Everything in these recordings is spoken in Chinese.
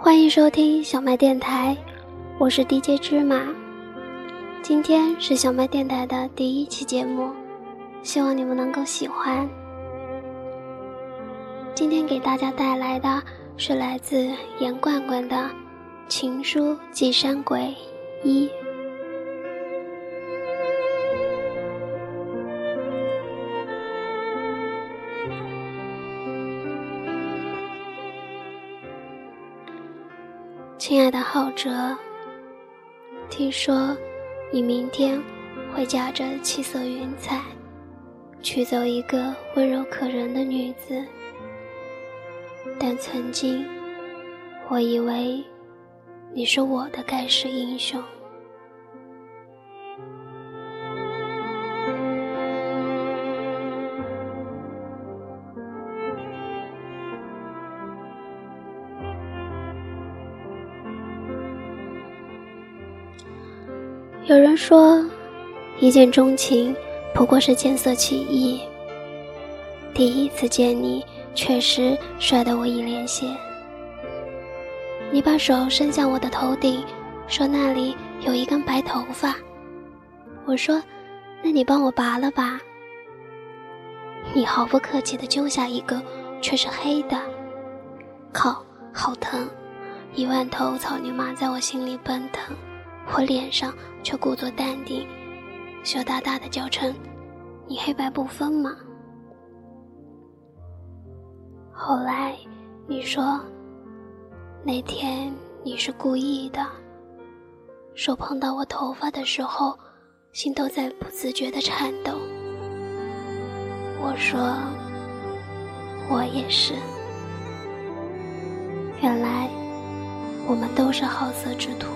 欢迎收听小麦电台，我是 DJ 芝麻。今天是小麦电台的第一期节目，希望你们能够喜欢。今天给大家带来的是来自严罐罐的《情书寄山鬼一》。爱的浩哲，听说你明天会驾着七色云彩，娶走一个温柔可人的女子。但曾经，我以为你是我的盖世英雄。有人说，一见钟情不过是见色起意。第一次见你，确实帅得我一脸血。你把手伸向我的头顶，说那里有一根白头发。我说，那你帮我拔了吧。你毫不客气地揪下一个，却是黑的。靠，好疼！一万头草泥马在我心里奔腾。我脸上却故作淡定，羞答答的叫称：“你黑白不分嘛。”后来你说，那天你是故意的，手碰到我头发的时候，心都在不自觉的颤抖。我说，我也是。原来，我们都是好色之徒。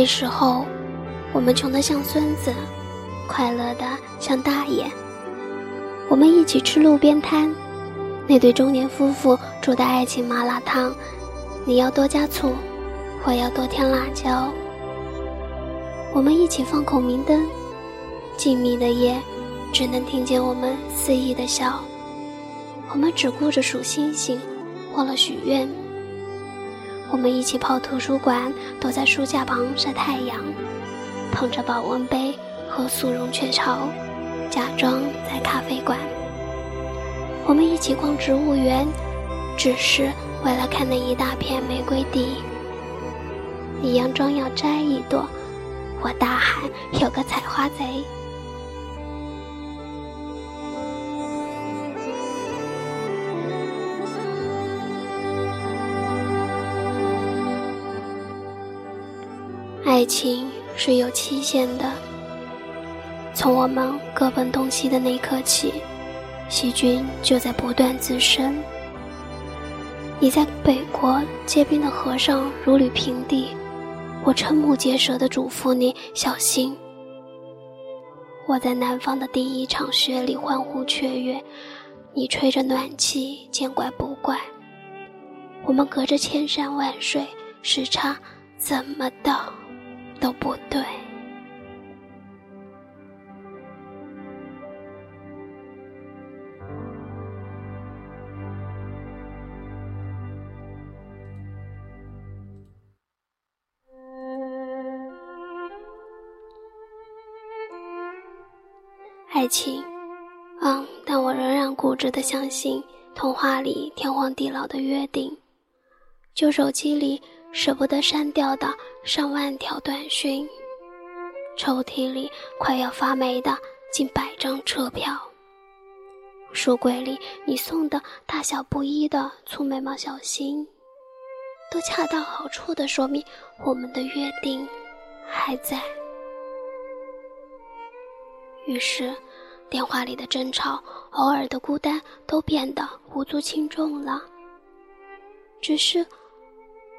那时候，我们穷得像孙子，快乐的像大爷。我们一起吃路边摊，那对中年夫妇煮的爱情麻辣烫，你要多加醋，我要多添辣椒。我们一起放孔明灯，静谧的夜，只能听见我们肆意的笑。我们只顾着数星星，忘了许愿。我们一起泡图书馆，躲在书架旁晒太阳，捧着保温杯喝速溶雀巢，假装在咖啡馆。我们一起逛植物园，只是为了看那一大片玫瑰地。你佯装要摘一朵，我大喊有个采花贼。爱情是有期限的。从我们各奔东西的那一刻起，细菌就在不断滋生。你在北国结冰的河上如履平地，我瞠目结舌地嘱咐你小心。我在南方的第一场雪里欢呼雀跃，你吹着暖气见怪不怪。我们隔着千山万水，时差怎么倒？都不对。爱情，嗯，但我仍然固执的相信童话里天荒地老的约定，旧手机里。舍不得删掉的上万条短讯，抽屉里快要发霉的近百张车票，书柜里你送的大小不一的粗眉毛小新，都恰到好处的说明我们的约定还在。于是，电话里的争吵，偶尔的孤单，都变得无足轻重了。只是。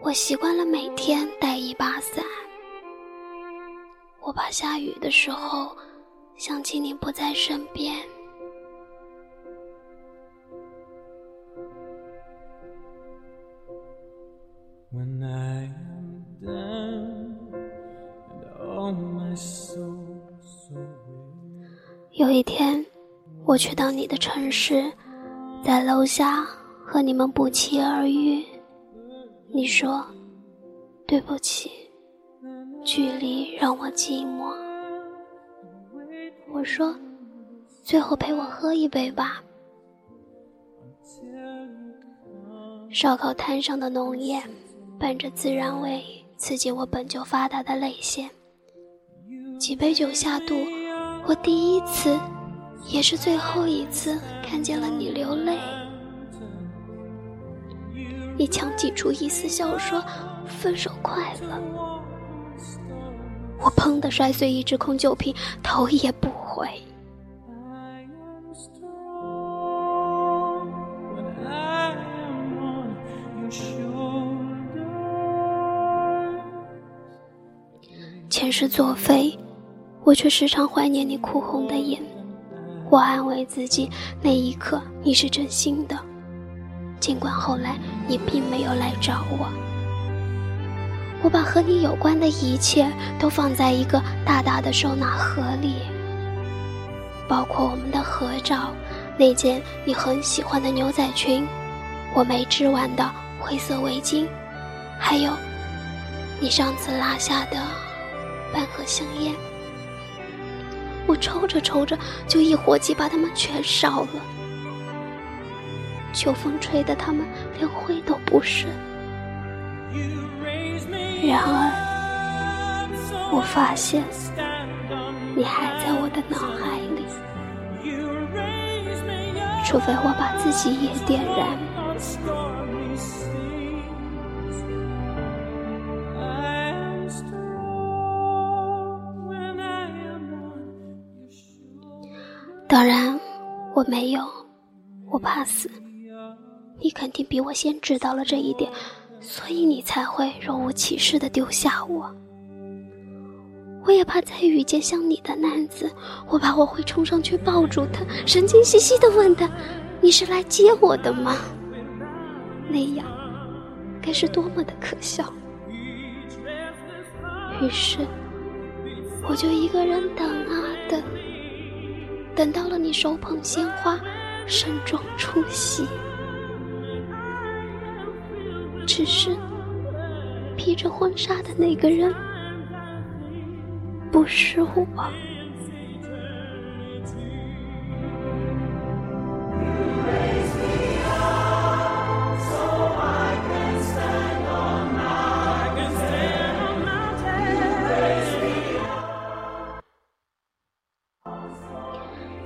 我习惯了每天带一把伞我怕下雨的时候想起你不在身边有一天我去到你的城市在楼下和你们不期而遇。你说：“对不起，距离让我寂寞。”我说：“最后陪我喝一杯吧。”烧烤摊上的浓烟，伴着孜然味，刺激我本就发达的泪腺。几杯酒下肚，我第一次。也是最后一次看见了你流泪，你强挤出一丝笑说：“分手快乐。”我砰的摔碎一只空酒瓶，头也不回。前世作废，我却时常怀念你哭红的眼。我安慰自己，那一刻你是真心的，尽管后来你并没有来找我。我把和你有关的一切都放在一个大大的收纳盒里，包括我们的合照，那件你很喜欢的牛仔裙，我没织完的灰色围巾，还有你上次拉下的半盒香烟。我抽着抽着，就一火气把它们全烧了。秋风吹得他们连灰都不剩。然而，我发现你还在我的脑海里，除非我把自己也点燃。当然，我没有，我怕死。你肯定比我先知道了这一点，所以你才会若无其事的丢下我。我也怕再遇见像你的男子，我怕我会冲上去抱住他，神经兮兮的问他：“你是来接我的吗？”那样，该是多么的可笑。于是，我就一个人等啊等。等到了你手捧鲜花，盛装出席，只是披着婚纱的那个人不是我。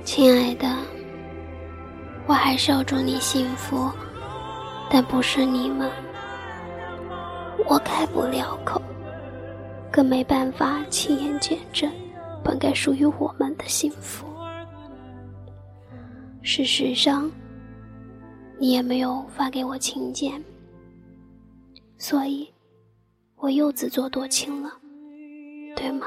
亲爱的，我还是要祝你幸福，但不是你们，我开不了口，更没办法亲眼见证本该属于我们的幸福。事实上，你也没有发给我请柬，所以，我又自作多情了，对吗？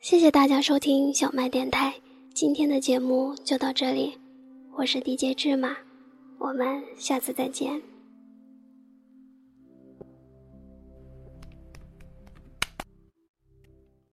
谢谢大家收听小麦电台，今天的节目就到这里，我是 DJ 芝麻，我们下次再见。